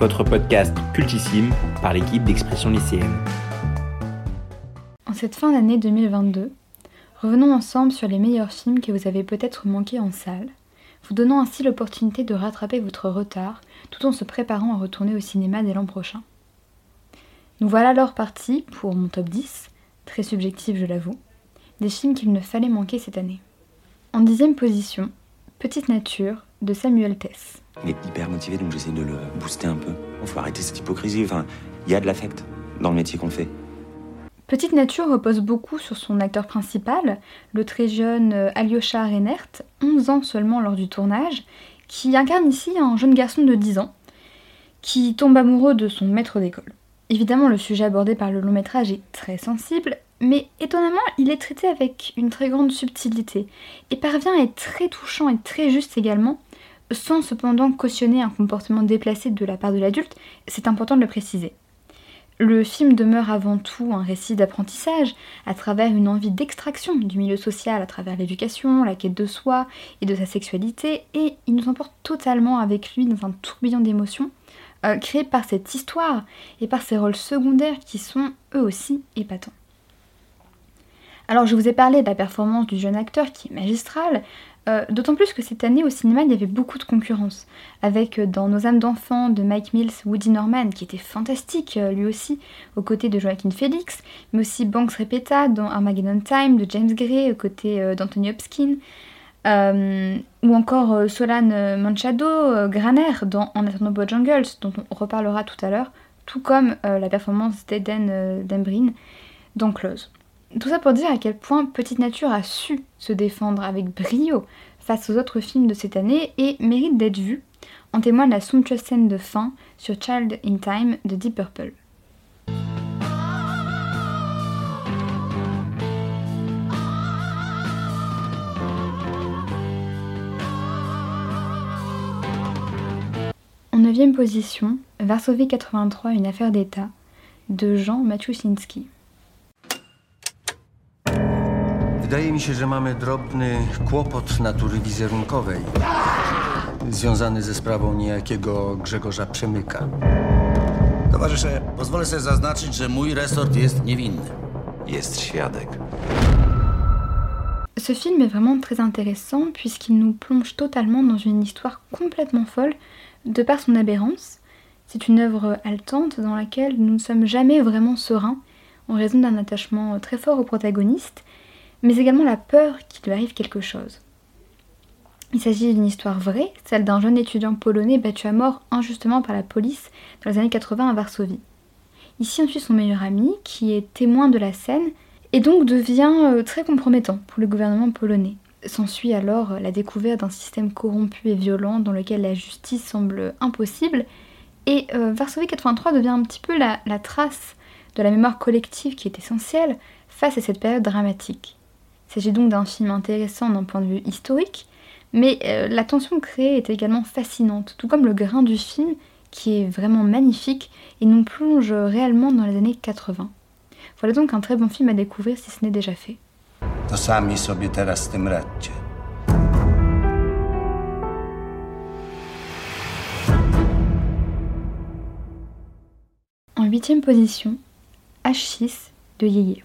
Votre podcast cultissime par l'équipe d'expression lycéenne. En cette fin d'année 2022, revenons ensemble sur les meilleurs films que vous avez peut-être manqués en salle, vous donnant ainsi l'opportunité de rattraper votre retard tout en se préparant à retourner au cinéma dès l'an prochain. Nous voilà alors partis pour mon top 10, très subjectif je l'avoue, des films qu'il ne fallait manquer cette année. En dixième position, Petite Nature de Samuel Tess. Il est hyper motivé donc j'essaie de le booster un peu. Il faut arrêter cette hypocrisie, enfin, il y a de l'affect dans le métier qu'on fait. Petite Nature repose beaucoup sur son acteur principal, le très jeune euh, Alyosha Reinert, 11 ans seulement lors du tournage, qui incarne ici un jeune garçon de 10 ans, qui tombe amoureux de son maître d'école. Évidemment, le sujet abordé par le long métrage est très sensible, mais étonnamment, il est traité avec une très grande subtilité et parvient à être très touchant et très juste également, sans cependant cautionner un comportement déplacé de la part de l'adulte, c'est important de le préciser. Le film demeure avant tout un récit d'apprentissage, à travers une envie d'extraction du milieu social, à travers l'éducation, la quête de soi et de sa sexualité, et il nous emporte totalement avec lui dans un tourbillon d'émotions, euh, par cette histoire et par ses rôles secondaires qui sont eux aussi épatants. Alors je vous ai parlé de la performance du jeune acteur qui est magistrale, euh, d'autant plus que cette année au cinéma il y avait beaucoup de concurrence, avec euh, dans Nos âmes d'enfants de Mike Mills, Woody Norman qui était fantastique euh, lui aussi, aux côtés de Joaquin Phoenix, mais aussi Banks Repeta dans Armageddon Time de James Gray, aux côtés d'Anthony Hopkins, ou encore Solane Manchado, Graner dans En attendant Bojangles, dont on reparlera tout à l'heure, tout comme la performance d'Eden Dembrin dans Close. Tout ça pour dire à quel point Petite Nature a su se défendre avec brio face aux autres films de cette année et mérite d'être vu. En témoigne la somptueuse scène de fin sur Child in Time de Deep Purple. En neuvième position, Varsovie 83, une affaire d'État, de Jean Maciusinski. Wydaje mi się, że mamy drobny kłopot natury wizerunkowej. Związany ze sprawą niejakiego Grzegorza Przemyka. Towarzysze, pozwolę sobie zaznaczyć, że mój resort jest niewinny. Jest świadek. Ce film est vraiment très intéressant puisqu'il nous plonge totalement dans une histoire complètement folle de par son aberrance. C'est une œuvre haletante dans laquelle nous ne sommes jamais vraiment sereins en raison d'un attachement très fort au protagoniste mais également la peur qu'il lui arrive quelque chose. Il s'agit d'une histoire vraie, celle d'un jeune étudiant polonais battu à mort injustement par la police dans les années 80 à Varsovie. Ici on suit son meilleur ami qui est témoin de la scène et donc devient euh, très compromettant pour le gouvernement polonais. S'ensuit alors la découverte d'un système corrompu et violent dans lequel la justice semble impossible et euh, Varsovie 83 devient un petit peu la trace de la mémoire collective qui est essentielle face à cette période dramatique. Il s'agit donc d'un film intéressant d'un point de vue historique, mais euh, la tension créée est également fascinante, tout comme le grain du film qui est vraiment magnifique et nous plonge réellement dans les années 80. Voilà donc un très bon film à découvrir si ce n'est déjà fait. En huitième position, H6 de Yeye.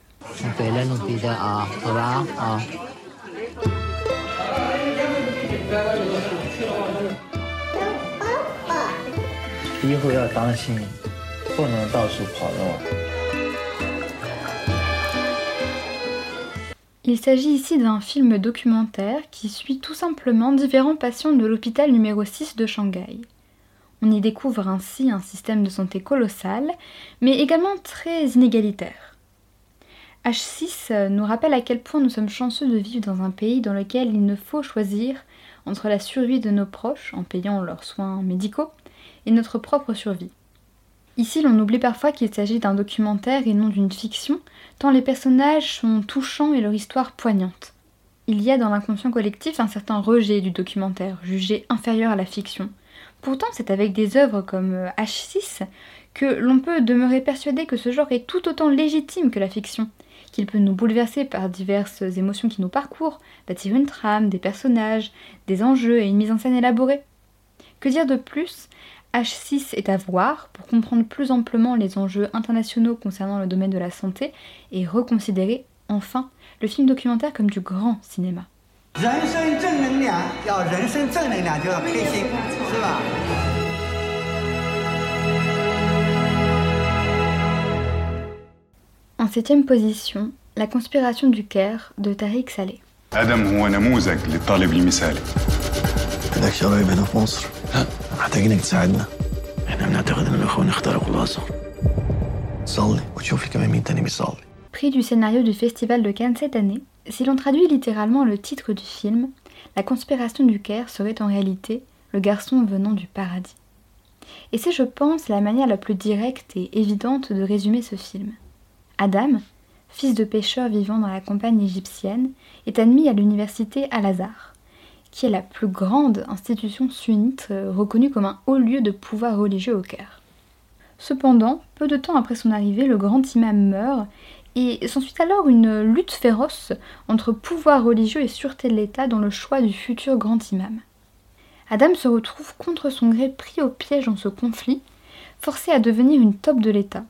Il s'agit ici d'un film documentaire qui suit tout simplement différents patients de l'hôpital numéro 6 de Shanghai. On y découvre ainsi un système de santé colossal, mais également très inégalitaire. H6 euh, nous rappelle à quel point nous sommes chanceux de vivre dans un pays dans lequel il ne faut choisir entre la survie de nos proches en payant leurs soins médicaux et notre propre survie. Ici, l'on oublie parfois qu'il s'agit d'un documentaire et non d'une fiction, tant les personnages sont touchants et leur histoire poignante. Il y a dans l'inconscient collectif un certain rejet du documentaire, jugé inférieur à la fiction. Pourtant, c'est avec des œuvres comme H6 que l'on peut demeurer persuadé que ce genre est tout autant légitime que la fiction, qu'il peut nous bouleverser par diverses émotions qui nous parcourent, bâtir une trame, des personnages, des enjeux et une mise en scène élaborée. Que dire de plus H6 est à voir pour comprendre plus amplement les enjeux internationaux concernant le domaine de la santé et reconsidérer enfin le film documentaire comme du grand cinéma. En septième position, La conspiration du Caire de Tariq Saleh. ادم هو نموذج للطالب المثالي عندك قرايب هنا في مصر محتاجينك تساعدنا احنا بنعتقد ان الاخوان اخترقوا الازهر صلي وتشوف لي كمان مين تاني بيصلي Prix du scénario du Festival de Cannes cette année, si l'on traduit littéralement le titre du film, La conspiration du Caire serait en réalité le garçon venant du paradis. Et c'est, je pense, la manière la plus directe et évidente de résumer ce film. Adam, fils de pêcheur vivant dans la campagne égyptienne, est admis à l'université Al-Azhar, qui est la plus grande institution sunnite euh, reconnue comme un haut lieu de pouvoir religieux au Caire. Cependant, peu de temps après son arrivée, le grand imam meurt et s'ensuit alors une lutte féroce entre pouvoir religieux et sûreté de l'État dans le choix du futur grand imam. Adam se retrouve contre son gré pris au piège dans ce conflit, forcé à devenir une top de l'État.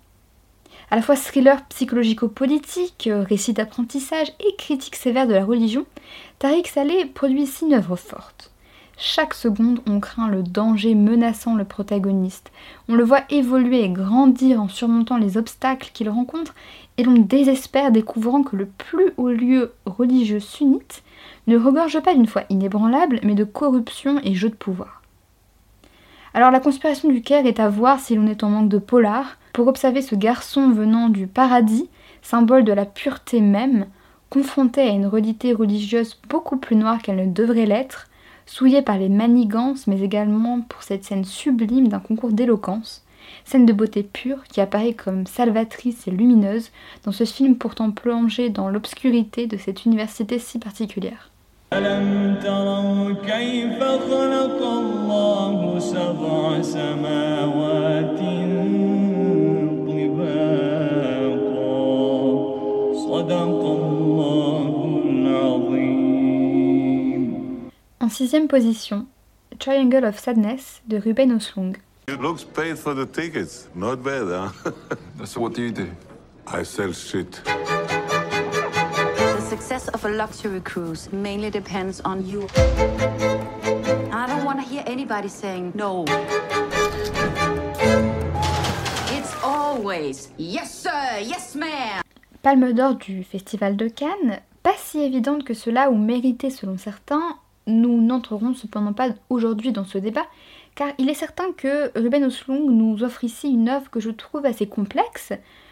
À la fois thriller psychologico-politique, récit d'apprentissage et critique sévère de la religion, Tariq Saleh produit ici une œuvre forte. Chaque seconde, on craint le danger menaçant le protagoniste. On le voit évoluer et grandir en surmontant les obstacles qu'il rencontre et l'on désespère découvrant que le plus haut lieu religieux sunnite ne regorge pas d'une foi inébranlable, mais de corruption et jeu de pouvoir. Alors la conspiration du Caire est à voir si l'on est en manque de polar, pour observer ce garçon venant du paradis, symbole de la pureté même, confronté à une réalité religieuse beaucoup plus noire qu'elle ne devrait l'être, souillé par les manigances, mais également pour cette scène sublime d'un concours d'éloquence, scène de beauté pure qui apparaît comme salvatrice et lumineuse dans ce film pourtant plongé dans l'obscurité de cette université si particulière. ألم تروا كيف خلق الله سبع سماوات طباقا صدق الله العظيم En sixième position, Triangle of Sadness de Ruben Oslund. It looks paid for the tickets. Not bad, huh? So what do you do? I sell shit. Success of a luxury cruise mainly depends on you. I don't want to hear anybody saying no. It's always yes sir, yes ma'am. Palme d'or du Festival de Cannes, pas si évidente que cela ou méritée selon certains, nous n'entrerons cependant pas aujourd'hui dans ce débat, car il est certain que Ruben Oslund nous offre ici une œuvre que je trouve assez complexe,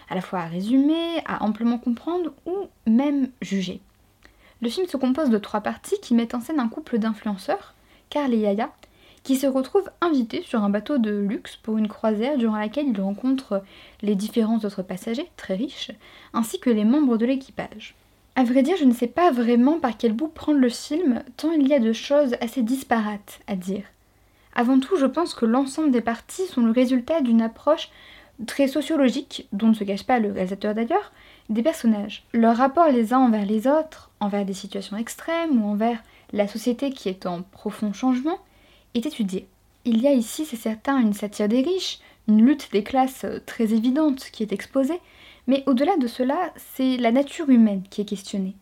à la fois à résumer, à amplement comprendre ou même juger. Le film se compose de trois parties qui mettent en scène un couple d'influenceurs, Carl et Yaya, qui se retrouvent invités sur un bateau de luxe pour une croisière durant laquelle ils rencontrent les différents autres passagers, très riches, ainsi que les membres de l'équipage. À vrai dire, je ne sais pas vraiment par quel bout prendre le film, tant il y a de choses assez disparates à dire. Avant tout, je pense que l'ensemble des parties sont le résultat d'une approche très sociologique, dont ne se cache pas le réalisateur d'ailleurs, des personnages. Leur rapport les uns envers les autres, envers des situations extrêmes ou envers la société qui est en profond changement, est étudié. Il y a ici, c'est certain, une satire des riches, une lutte des classes très évidente qui est exposée, mais au-delà de cela, c'est la nature humaine qui est questionnée.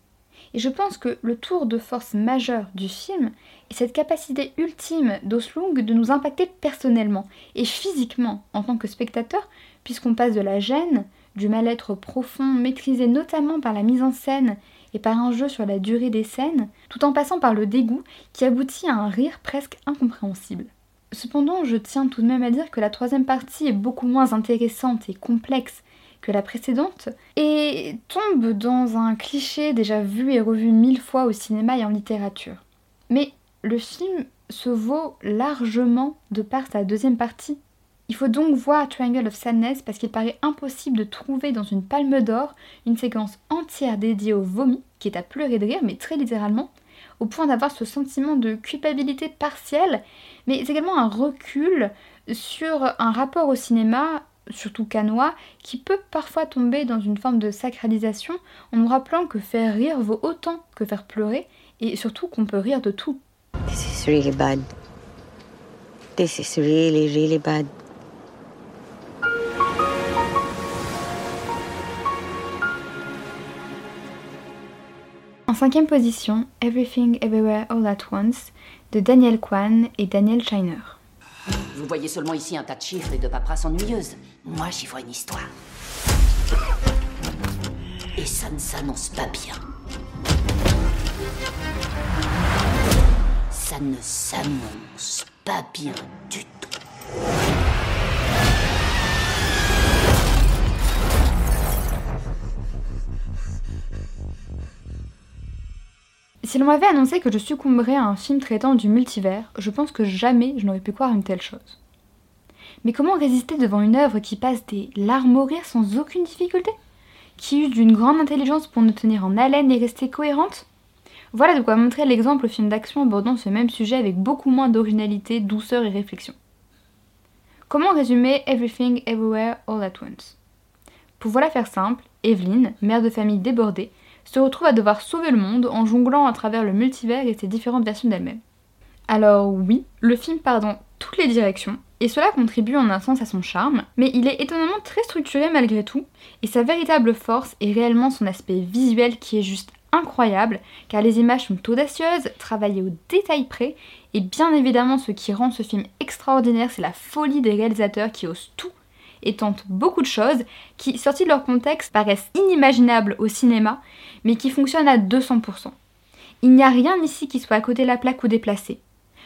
Et je pense que le tour de force majeur du film est cette capacité ultime d'Oslung de nous impacter personnellement et physiquement en tant que spectateur, puisqu'on passe de la gêne, du mal-être profond maîtrisé notamment par la mise en scène et par un jeu sur la durée des scènes, tout en passant par le dégoût qui aboutit à un rire presque incompréhensible. Cependant, je tiens tout de même à dire que la troisième partie est beaucoup moins intéressante et complexe que la précédente et tombe dans un cliché déjà vu et revu mille fois au cinéma et en littérature. Mais le film se vaut largement de par sa deuxième partie. Il faut donc voir Triangle of Sadness parce qu'il paraît impossible de trouver dans une palme d'or une séquence entière dédiée au vomi, qui est à pleurer de rire, mais très littéralement, au point d'avoir ce sentiment de culpabilité partielle, mais également un recul sur un rapport au cinéma surtout canois, qui peut parfois tomber dans une forme de sacralisation en nous rappelant que faire rire vaut autant que faire pleurer, et surtout qu'on peut rire de tout. This is really bad. This is really, really bad. En cinquième position, Everything Everywhere All at Once de Daniel Kwan et Daniel Shiner. Vous voyez seulement ici un tas de chiffres et de paperasses ennuyeuses. Moi, j'y vois une histoire. Et ça ne s'annonce pas bien. Ça ne s'annonce pas bien du tout. Si l'on m'avait annoncé que je succomberais à un film traitant du multivers, je pense que jamais je n'aurais pu croire une telle chose. Mais comment résister devant une œuvre qui passe des larmes au rire sans aucune difficulté? Qui use d'une grande intelligence pour nous tenir en haleine et rester cohérente? Voilà de quoi montrer l'exemple au film d'action abordant ce même sujet avec beaucoup moins d'originalité, douceur et réflexion. Comment résumer Everything Everywhere All at Once? Pour voilà faire simple, Evelyn, mère de famille débordée, se retrouve à devoir sauver le monde en jonglant à travers le multivers et ses différentes versions d'elle-même. Alors oui, le film part dans toutes les directions, et cela contribue en un sens à son charme, mais il est étonnamment très structuré malgré tout, et sa véritable force est réellement son aspect visuel qui est juste incroyable, car les images sont audacieuses, travaillées au détail près, et bien évidemment ce qui rend ce film extraordinaire, c'est la folie des réalisateurs qui osent tout et tentent beaucoup de choses qui, sorties de leur contexte, paraissent inimaginables au cinéma, mais qui fonctionnent à 200%. Il n'y a rien ici qui soit à côté de la plaque ou déplacé.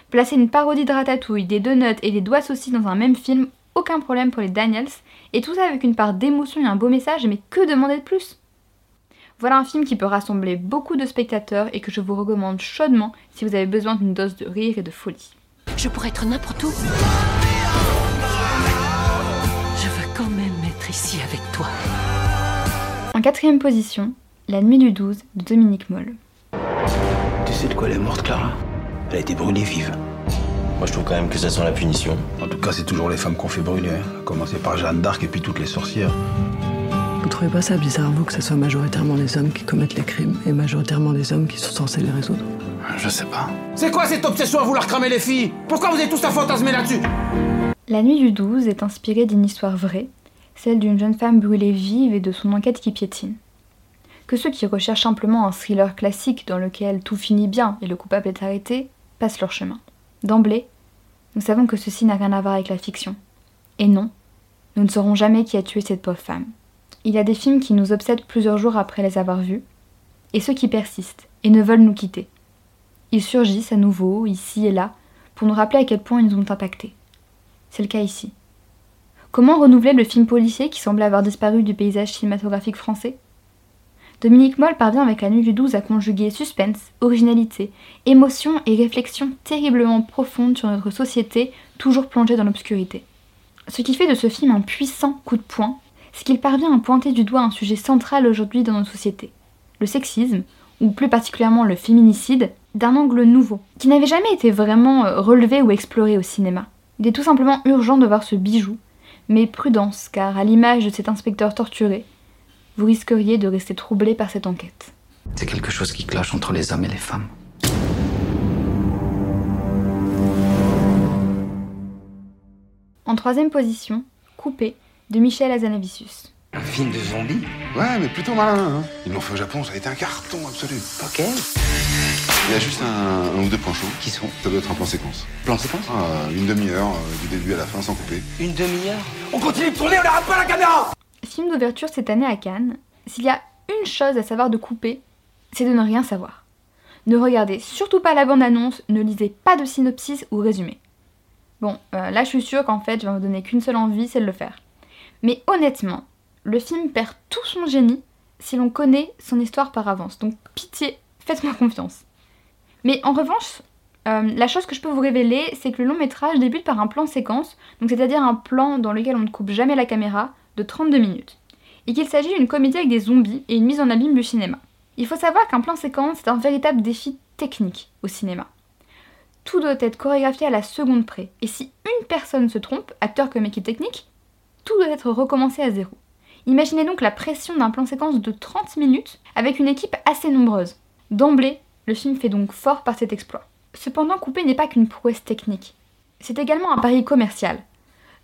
Placer une parodie de ratatouille, des donuts et des doigts saucis dans un même film, aucun problème pour les Daniels, et tout ça avec une part d'émotion et un beau message, mais que demander de plus? Voilà un film qui peut rassembler beaucoup de spectateurs et que je vous recommande chaudement si vous avez besoin d'une dose de rire et de folie. Je pourrais être n'importe où. Quatrième position, La nuit du 12 de Dominique Moll. Tu sais de quoi elle est morte, Clara? Elle a été brûlée vive. Moi, je trouve quand même que ça sent la punition. En tout cas, c'est toujours les femmes qu'on fait brûler. Hein. À commencer par Jeanne d'Arc et puis toutes les sorcières. Vous trouvez pas ça bizarre, vous, que ce soit majoritairement les hommes qui commettent les crimes et majoritairement les hommes qui sont censés les résoudre? Je sais pas. C'est quoi cette obsession à vouloir cramer les filles? Pourquoi vous êtes tous à fantasmer là-dessus? La nuit du 12 est inspirée d'une histoire vraie, celle d'une jeune femme brûlée vive et de son enquête qui piétine. Que ceux qui recherchent simplement un thriller classique dans lequel tout finit bien et le coupable est arrêté passent leur chemin. D'emblée, nous savons que ceci n'a rien à voir avec la fiction. Et non, nous ne saurons jamais qui a tué cette pauvre femme. Il y a des films qui nous obsèdent plusieurs jours après les avoir vus, et ceux qui persistent et ne veulent nous quitter. Ils surgissent à nouveau, ici et là, pour nous rappeler à quel point ils nous ont impactés. C'est le cas ici. Comment renouveler le film policier qui semblait avoir disparu du paysage cinématographique français? Dominique Moll parvient avec La Nuit du 12 à conjuguer suspense, originalité, émotion et réflexion terriblement profonde sur notre société toujours plongée dans l'obscurité. Ce qui fait de ce film un puissant coup de poing, c'est qu'il parvient à pointer du doigt un sujet central aujourd'hui dans notre société, le sexisme, ou plus particulièrement le féminicide, d'un angle nouveau, qui n'avait jamais été vraiment euh, relevé ou exploré au cinéma. Il est tout simplement urgent de voir ce bijou, mais prudence, car à l'image de cet inspecteur torturé, vous risqueriez de rester troublé par cette enquête. C'est quelque chose qui cloche entre les hommes et les femmes. En troisième position, Coupé de Michel Azanavicius. Un film de zombies? Ouais, mais plutôt malin. Hein. Ils l'ont fait au Japon, ça a été un carton absolu. Ok. Il y a juste un, un ou deux points chauds. Qui sont Ça doit être un plan séquence. Plan séquence ah, Une demi-heure, euh, du début à la fin, sans couper. Une demi-heure On continue de tourner, on n'arrête pas la caméra Film d'ouverture cette année à Cannes, s'il y a une chose à savoir de Coupé, c'est de ne rien savoir. Ne regardez surtout pas la bande-annonce, ne lisez pas de synopsis ou résumé. Bon, euh, là je suis sûre qu'en fait je vais vous donner qu'une seule envie, c'est de le faire. Mais honnêtement, le film perd tout son génie si l'on connaît son histoire par avance. Donc pitié, faites-moi confiance. Mais en revanche, euh, la chose que je peux vous révéler, c'est que le long métrage débute par un plan séquence, donc c'est-à-dire un plan dans lequel on ne coupe jamais la caméra, de 32 minutes. Et qu'il s'agit d'une comédie avec des zombies et une mise en abîme du cinéma. Il faut savoir qu'un plan séquence est un véritable défi technique au cinéma. Tout doit être chorégraphié à la seconde près, et si une personne se trompe, acteur comme équipe technique, tout doit être recommencé à zéro. Imaginez donc la pression d'un plan séquence de 30 minutes avec une équipe assez nombreuse. D'emblée, le film fait donc fort par cet exploit. Cependant, Coupé n'est pas qu'une prouesse technique. C'est également un pari commercial,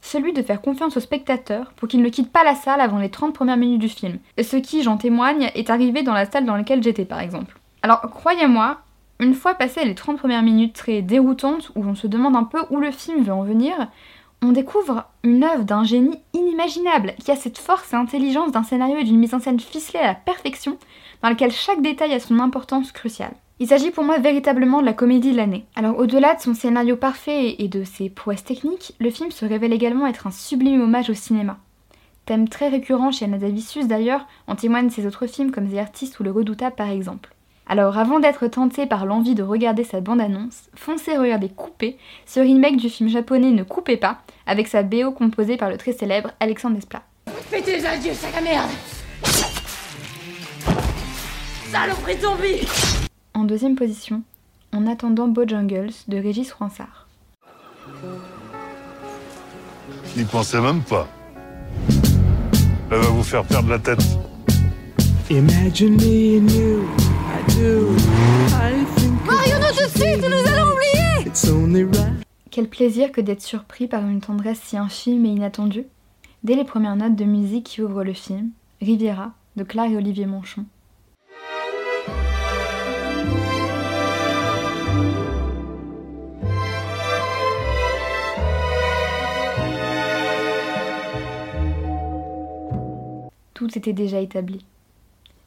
celui de faire confiance au spectateur pour qu'il ne quitte pas la salle avant les 30 premières minutes du film, ce qui, j'en témoigne, est arrivé dans la salle dans laquelle j'étais par exemple. Alors croyez-moi, une fois passées les 30 premières minutes très déroutantes où on se demande un peu où le film veut en venir, on découvre une œuvre d'un génie inimaginable qui a cette force et intelligence d'un scénario et d'une mise en scène ficelée à la perfection dans laquelle chaque détail a son importance cruciale. Il s'agit pour moi véritablement de la comédie de l'année. Alors au-delà de son scénario parfait et de ses prouesses techniques, le film se révèle également être un sublime hommage au cinéma. Thème très récurrent chez Anadavicius d'ailleurs, en témoignent ses autres films comme The Artist ou Le Redoutable par exemple. Alors avant d'être tenté par l'envie de regarder sa bande-annonce, foncez regarder Coupé, ce remake du film japonais Ne coupez pas, avec sa BO composée par le très célèbre Alexandre Desplat. Faites tes adieux, sac à merde Saloperie zombie En deuxième position, En attendant Bojangles de Régis Froissart. N'y pensez même pas. Elle va vous faire perdre la tête. Imagine me and you, I do. I think Marions-nous tout de suite, nous allons oublier it's only right. Quel plaisir que d'être surpris par une tendresse si infime et inattendue. Dès les premières notes de musique qui ouvrent le film, Riviera, de Claire et Olivier Manchon. Tout était déjà établi.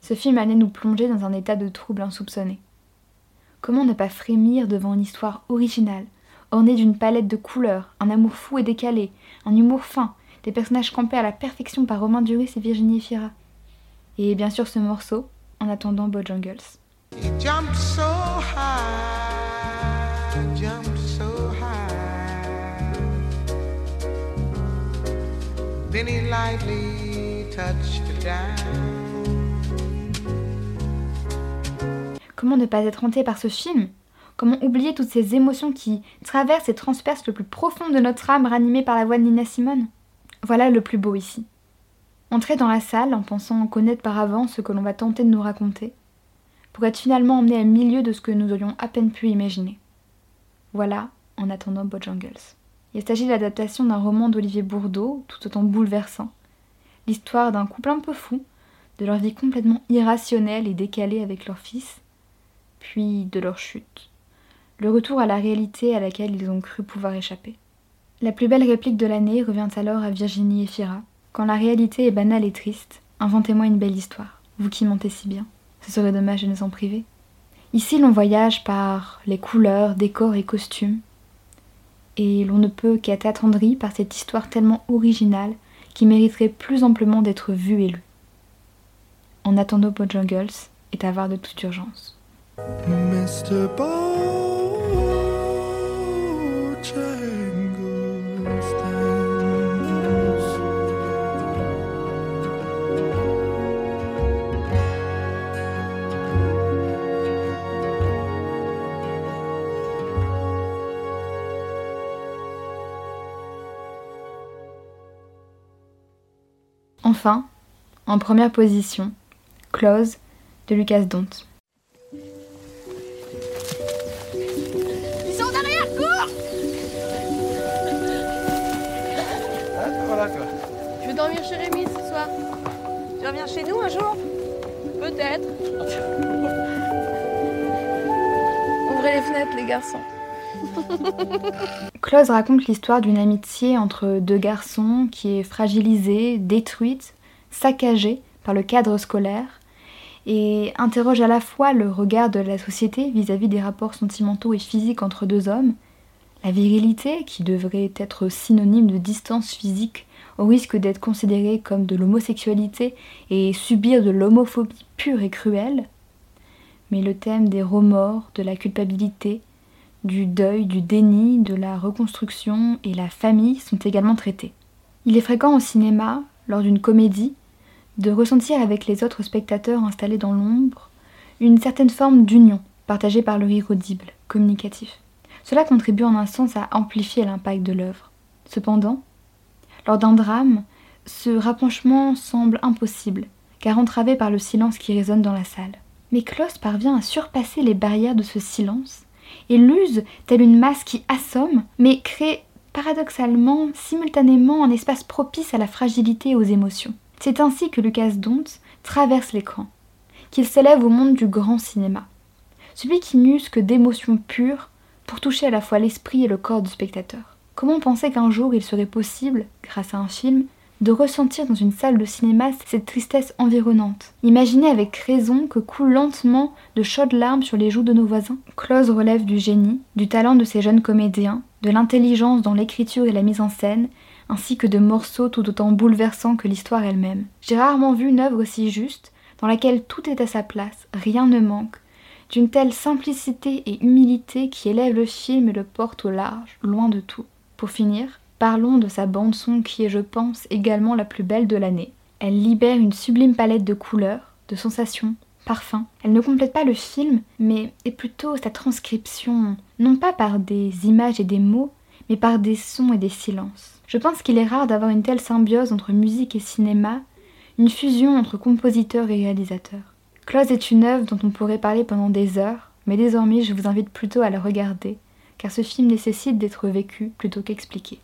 Ce film allait nous plonger dans un état de trouble insoupçonné. Comment ne pas frémir devant une histoire originale, ornée d'une palette de couleurs, un amour fou et décalé, un humour fin, des personnages campés à la perfection par Romain Duris et Virginie Efira. Et bien sûr ce morceau, en attendant Bojangles. He Comment ne pas être hanté par ce film? Comment oublier toutes ces émotions qui traversent et transpercent le plus profond de notre âme ranimée par la voix de Nina Simone? Voilà le plus beau ici. Entrer dans la salle en pensant connaître par avance ce que l'on va tenter de nous raconter, pour être finalement emmené à milieu de ce que nous aurions à peine pu imaginer. Voilà, en attendant Bojangles. Il s'agit de l'adaptation d'un roman d'Olivier Bourdeau, tout autant bouleversant. L'histoire d'un couple un peu fou, de leur vie complètement irrationnelle et décalée avec leur fils, puis de leur chute. Le retour à la réalité à laquelle ils ont cru pouvoir échapper. La plus belle réplique de l'année revient alors à Virginie Efira. Quand la réalité est banale et triste, inventez-moi une belle histoire, vous qui mentez si bien. Ce serait dommage de nous en priver. Ici, l'on voyage par les couleurs, décors et costumes, et l'on ne peut qu'être attendri par cette histoire tellement originale qui mériterait plus amplement d'être vue et lue. En attendant Bojangles est à voir de toute urgence. Enfin, en première position, Close de Lucas Dont. Ils sont derrière, cours Voilà quoi. Je vais dormir chez Rémi ce soir. Tu reviens chez nous un jour? Peut-être. Ouvrez les fenêtres, les garçons. Close raconte l'histoire d'une amitié entre deux garçons qui est fragilisée, détruite, saccagée par le cadre scolaire et interroge à la fois le regard de la société vis-à-vis des rapports sentimentaux et physiques entre deux hommes, la virilité qui devrait être synonyme de distance physique au risque d'être considérée comme de l'homosexualité et subir de l'homophobie pure et cruelle, mais le thème des remords, de la culpabilité, du deuil, du déni, de la reconstruction et la famille sont également traités. Il est fréquent au cinéma, lors d'une comédie, de ressentir avec les autres spectateurs installés dans l'ombre une certaine forme d'union partagée par le rire audible, communicatif. Cela contribue en un sens à amplifier l'impact de l'œuvre. Cependant, lors d'un drame, ce rapprochement semble impossible, car entravé par le silence qui résonne dans la salle. Mais Klaus parvient à surpasser les barrières de ce silence et l'use telle une masse qui assomme, mais crée paradoxalement, simultanément, un espace propice à la fragilité et aux émotions. C'est ainsi que Lucas Dont traverse l'écran, qu'il s'élève au monde du grand cinéma. Celui qui n'use que d'émotions pures pour toucher à la fois l'esprit et le corps du spectateur. Comment penser qu'un jour il serait possible, grâce à un film, de ressentir dans une salle de cinéma cette tristesse environnante. Imaginez avec raison que coulent lentement de chaudes larmes sur les joues de nos voisins. Close relève du génie, du talent de ces jeunes comédiens, de l'intelligence dans l'écriture et la mise en scène, ainsi que de morceaux tout autant bouleversants que l'histoire elle-même. J'ai rarement vu une œuvre aussi juste, dans laquelle tout est à sa place, rien ne manque, d'une telle simplicité et humilité qui élève le film et le porte au large, loin de tout. Pour finir, parlons de sa bande-son qui est, je pense, également la plus belle de l'année. Elle libère une sublime palette de couleurs, de sensations, parfums. Elle ne complète pas le film, mais est plutôt sa transcription, non pas par des images et des mots, mais par des sons et des silences. Je pense qu'il est rare d'avoir une telle symbiose entre musique et cinéma, une fusion entre compositeur et réalisateur. Close est une œuvre dont on pourrait parler pendant des heures, mais désormais je vous invite plutôt à la regarder, car ce film nécessite d'être vécu plutôt qu'expliqué.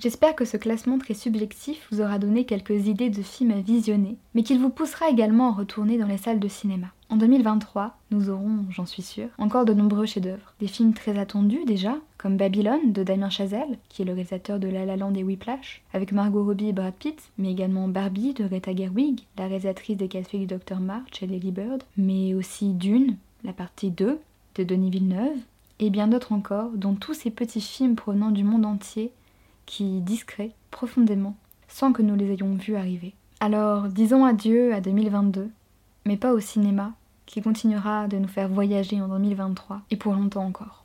J'espère que ce classement très subjectif vous aura donné quelques idées de films à visionner, mais qu'il vous poussera également à retourner dans les salles de cinéma. En 2023, nous aurons, j'en suis sûre, encore de nombreux chefs-d'œuvre. Des films très attendus déjà, comme Babylone de Damien Chazelle, qui est le réalisateur de La La Land et Whiplash, avec Margot Robbie et Brad Pitt, mais également Barbie de Greta Gerwig, la réalisatrice des Quatre filles du Dr March et Lady Bird, mais aussi Dune, la partie 2 de Denis Villeneuve, et bien d'autres encore, dont tous ces petits films provenant du monde entier qui discret profondément, sans que nous les ayons vus arriver. Alors disons adieu à 2022, mais pas au cinéma, qui continuera de nous faire voyager en 2023 et pour longtemps encore.